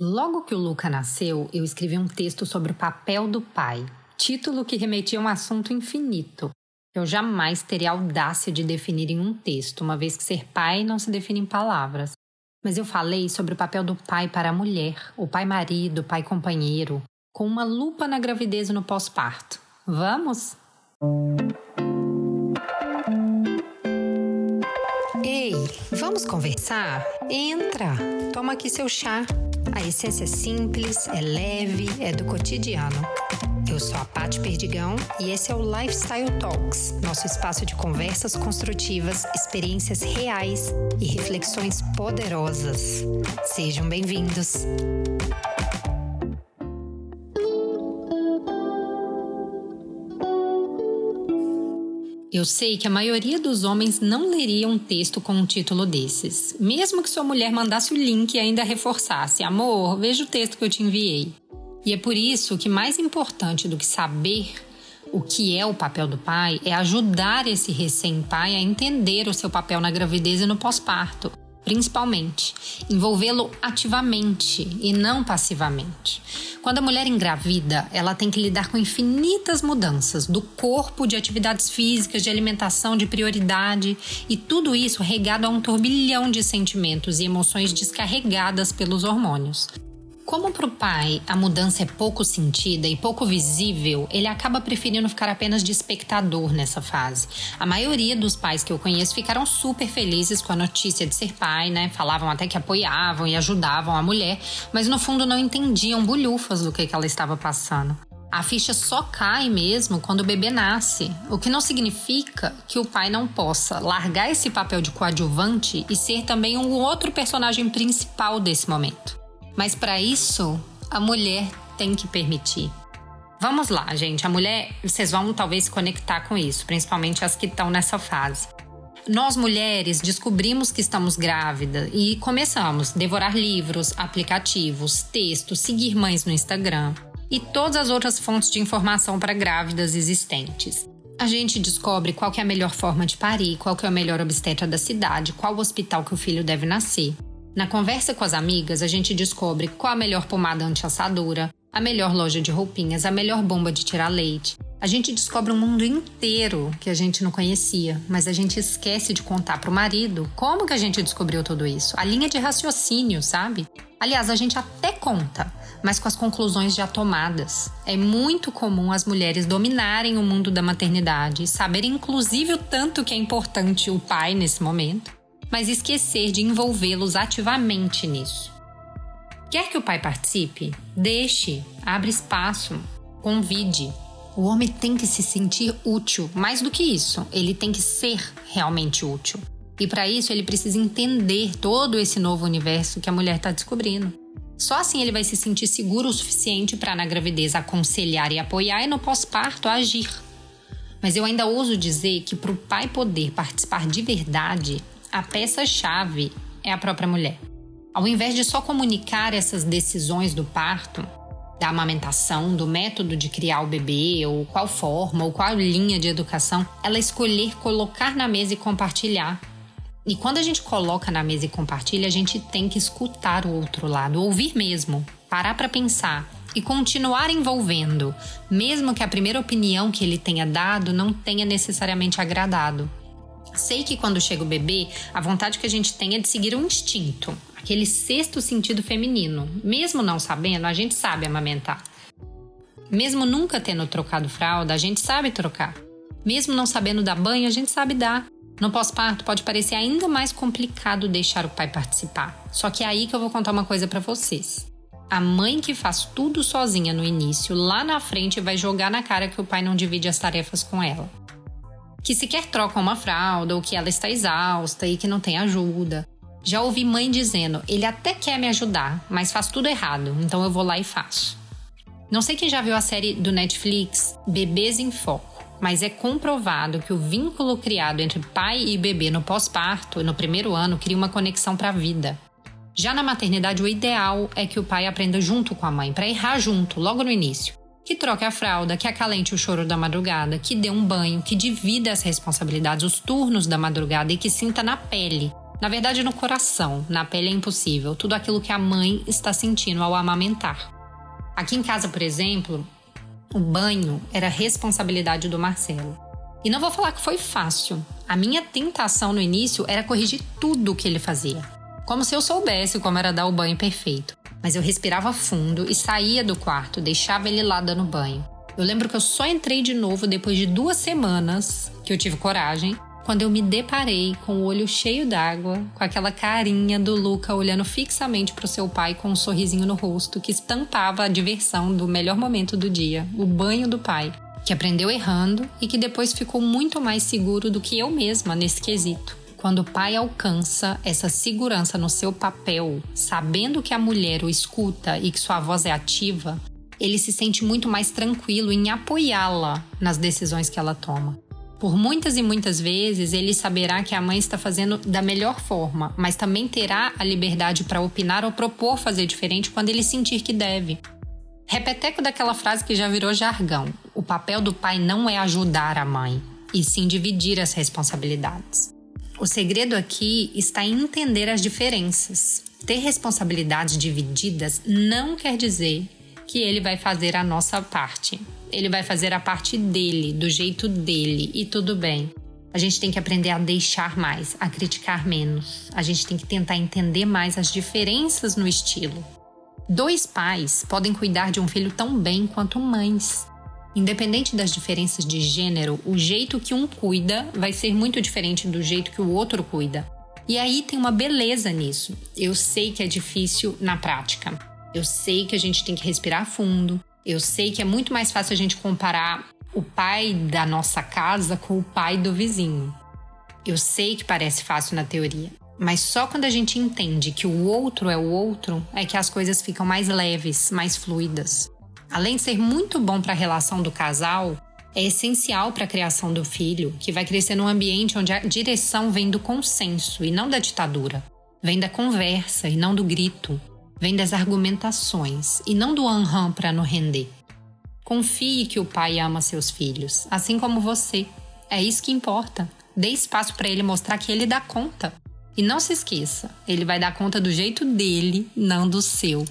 Logo que o Luca nasceu, eu escrevi um texto sobre o papel do pai, título que remetia a um assunto infinito. Eu jamais teria audácia de definir em um texto, uma vez que ser pai não se define em palavras. Mas eu falei sobre o papel do pai para a mulher, o pai marido, o pai companheiro, com uma lupa na gravidez e no pós-parto. Vamos? Ei, vamos conversar? Entra, toma aqui seu chá. A essência é simples, é leve, é do cotidiano. Eu sou a Paty Perdigão e esse é o Lifestyle Talks, nosso espaço de conversas construtivas, experiências reais e reflexões poderosas. Sejam bem-vindos! Eu sei que a maioria dos homens não leria um texto com um título desses, mesmo que sua mulher mandasse o link e ainda reforçasse: Amor, veja o texto que eu te enviei. E é por isso que mais importante do que saber o que é o papel do pai é ajudar esse recém-pai a entender o seu papel na gravidez e no pós-parto principalmente, envolvê-lo ativamente e não passivamente. Quando a mulher engravida, ela tem que lidar com infinitas mudanças do corpo, de atividades físicas, de alimentação, de prioridade, e tudo isso regado a um turbilhão de sentimentos e emoções descarregadas pelos hormônios. Como para o pai a mudança é pouco sentida e pouco visível, ele acaba preferindo ficar apenas de espectador nessa fase. A maioria dos pais que eu conheço ficaram super felizes com a notícia de ser pai, né? Falavam até que apoiavam e ajudavam a mulher, mas no fundo não entendiam bulhufas do que, que ela estava passando. A ficha só cai mesmo quando o bebê nasce, o que não significa que o pai não possa largar esse papel de coadjuvante e ser também um outro personagem principal desse momento. Mas para isso, a mulher tem que permitir. Vamos lá, gente. A mulher, vocês vão talvez se conectar com isso, principalmente as que estão nessa fase. Nós mulheres descobrimos que estamos grávidas e começamos a devorar livros, aplicativos, textos, seguir mães no Instagram e todas as outras fontes de informação para grávidas existentes. A gente descobre qual é a melhor forma de parir, qual é o melhor obstetra da cidade, qual hospital que o filho deve nascer. Na conversa com as amigas, a gente descobre qual a melhor pomada anti-assadura, a melhor loja de roupinhas, a melhor bomba de tirar leite. A gente descobre um mundo inteiro que a gente não conhecia, mas a gente esquece de contar para o marido como que a gente descobriu tudo isso. A linha de raciocínio, sabe? Aliás, a gente até conta, mas com as conclusões já tomadas. É muito comum as mulheres dominarem o mundo da maternidade, saberem inclusive o tanto que é importante o pai nesse momento mas esquecer de envolvê-los ativamente nisso. Quer que o pai participe? Deixe, abre espaço, convide. O homem tem que se sentir útil, mais do que isso, ele tem que ser realmente útil. E para isso ele precisa entender todo esse novo universo que a mulher está descobrindo. Só assim ele vai se sentir seguro o suficiente para na gravidez aconselhar e apoiar e no pós-parto agir. Mas eu ainda ouso dizer que para o pai poder participar de verdade, a peça-chave é a própria mulher. Ao invés de só comunicar essas decisões do parto, da amamentação, do método de criar o bebê, ou qual forma, ou qual linha de educação, ela escolher colocar na mesa e compartilhar. E quando a gente coloca na mesa e compartilha, a gente tem que escutar o outro lado, ouvir mesmo, parar para pensar e continuar envolvendo, mesmo que a primeira opinião que ele tenha dado não tenha necessariamente agradado. Sei que quando chega o bebê, a vontade que a gente tem é de seguir um instinto, aquele sexto sentido feminino. Mesmo não sabendo, a gente sabe amamentar. Mesmo nunca tendo trocado fralda, a gente sabe trocar. Mesmo não sabendo dar banho, a gente sabe dar. No pós-parto pode parecer ainda mais complicado deixar o pai participar. Só que é aí que eu vou contar uma coisa para vocês. A mãe que faz tudo sozinha no início, lá na frente vai jogar na cara que o pai não divide as tarefas com ela que sequer troca uma fralda ou que ela está exausta e que não tem ajuda. Já ouvi mãe dizendo: ele até quer me ajudar, mas faz tudo errado, então eu vou lá e faço. Não sei quem já viu a série do Netflix Bebês em Foco, mas é comprovado que o vínculo criado entre pai e bebê no pós-parto, no primeiro ano, cria uma conexão para a vida. Já na maternidade, o ideal é que o pai aprenda junto com a mãe, para errar junto, logo no início que troque a fralda, que acalente o choro da madrugada, que dê um banho, que divida as responsabilidades, os turnos da madrugada e que sinta na pele Na verdade, no coração, na pele é impossível, tudo aquilo que a mãe está sentindo ao amamentar. Aqui em casa, por exemplo, o banho era responsabilidade do Marcelo. E não vou falar que foi fácil. A minha tentação no início era corrigir tudo o que ele fazia. Como se eu soubesse como era dar o banho perfeito. Mas eu respirava fundo e saía do quarto, deixava ele lá dando banho. Eu lembro que eu só entrei de novo depois de duas semanas que eu tive coragem, quando eu me deparei com o olho cheio d'água, com aquela carinha do Luca olhando fixamente para o seu pai com um sorrisinho no rosto que estampava a diversão do melhor momento do dia, o banho do pai, que aprendeu errando e que depois ficou muito mais seguro do que eu mesma nesse quesito. Quando o pai alcança essa segurança no seu papel, sabendo que a mulher o escuta e que sua voz é ativa, ele se sente muito mais tranquilo em apoiá-la nas decisões que ela toma. Por muitas e muitas vezes ele saberá que a mãe está fazendo da melhor forma, mas também terá a liberdade para opinar ou propor fazer diferente quando ele sentir que deve. Repeteco daquela frase que já virou jargão: o papel do pai não é ajudar a mãe, e sim dividir as responsabilidades. O segredo aqui está em entender as diferenças. Ter responsabilidades divididas não quer dizer que ele vai fazer a nossa parte. Ele vai fazer a parte dele, do jeito dele, e tudo bem. A gente tem que aprender a deixar mais, a criticar menos. A gente tem que tentar entender mais as diferenças no estilo. Dois pais podem cuidar de um filho tão bem quanto mães. Independente das diferenças de gênero, o jeito que um cuida vai ser muito diferente do jeito que o outro cuida. E aí tem uma beleza nisso. Eu sei que é difícil na prática. Eu sei que a gente tem que respirar fundo. Eu sei que é muito mais fácil a gente comparar o pai da nossa casa com o pai do vizinho. Eu sei que parece fácil na teoria, mas só quando a gente entende que o outro é o outro é que as coisas ficam mais leves, mais fluidas. Além de ser muito bom para a relação do casal, é essencial para a criação do filho, que vai crescer num ambiente onde a direção vem do consenso e não da ditadura. Vem da conversa e não do grito. Vem das argumentações e não do aham para não render. Confie que o pai ama seus filhos, assim como você. É isso que importa. Dê espaço para ele mostrar que ele dá conta. E não se esqueça, ele vai dar conta do jeito dele, não do seu.